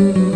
Música